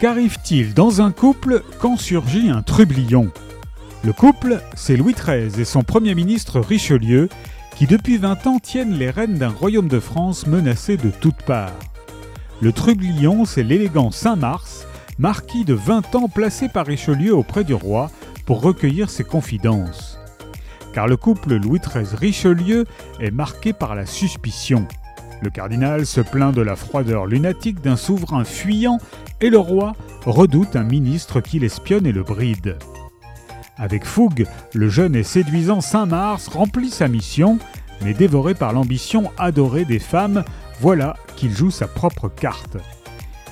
Qu'arrive-t-il dans un couple quand surgit un trublion? Le couple, c'est Louis XIII et son Premier ministre Richelieu, qui depuis 20 ans tiennent les rênes d'un royaume de France menacé de toutes parts. Le trublion, c'est l'élégant Saint-Mars, marquis de 20 ans placé par Richelieu auprès du roi pour recueillir ses confidences. Car le couple Louis XIII-Richelieu est marqué par la suspicion. Le cardinal se plaint de la froideur lunatique d'un souverain fuyant et le roi redoute un ministre qui l'espionne et le bride. Avec fougue, le jeune et séduisant Saint-Mars remplit sa mission, mais dévoré par l'ambition adorée des femmes, voilà qu'il joue sa propre carte.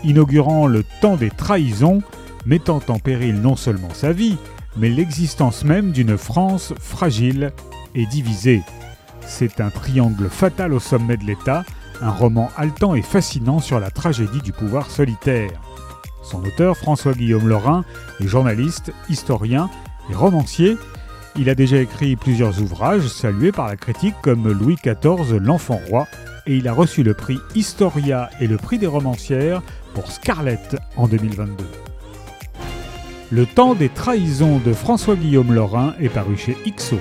Inaugurant le temps des trahisons, mettant en péril non seulement sa vie, mais l'existence même d'une France fragile et divisée. C'est un triangle fatal au sommet de l'État, un roman haletant et fascinant sur la tragédie du pouvoir solitaire. Son auteur, François-Guillaume Lorrain, est journaliste, historien et romancier. Il a déjà écrit plusieurs ouvrages salués par la critique comme Louis XIV, l'enfant roi, et il a reçu le prix Historia et le prix des romancières pour Scarlett en 2022. Le temps des trahisons de François-Guillaume Lorrain est paru chez IXO.